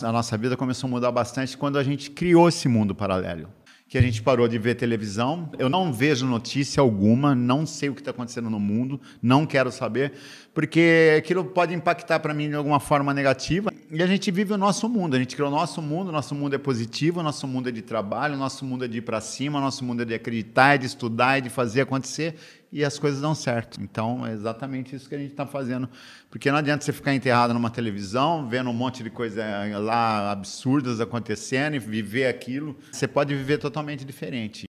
A nossa vida começou a mudar bastante quando a gente criou esse mundo paralelo. Que a gente parou de ver televisão. Eu não vejo notícia alguma, não sei o que está acontecendo no mundo, não quero saber, porque aquilo pode impactar para mim de alguma forma negativa. E a gente vive o nosso mundo, a gente criou o nosso mundo, nosso mundo é positivo, nosso mundo é de trabalho, nosso mundo é de ir para cima, nosso mundo é de acreditar, é de estudar, é de fazer acontecer e as coisas dão certo. Então é exatamente isso que a gente está fazendo. Porque não adianta você ficar enterrado numa televisão, vendo um monte de coisa lá absurdas acontecendo e viver aquilo. Você pode viver totalmente diferente.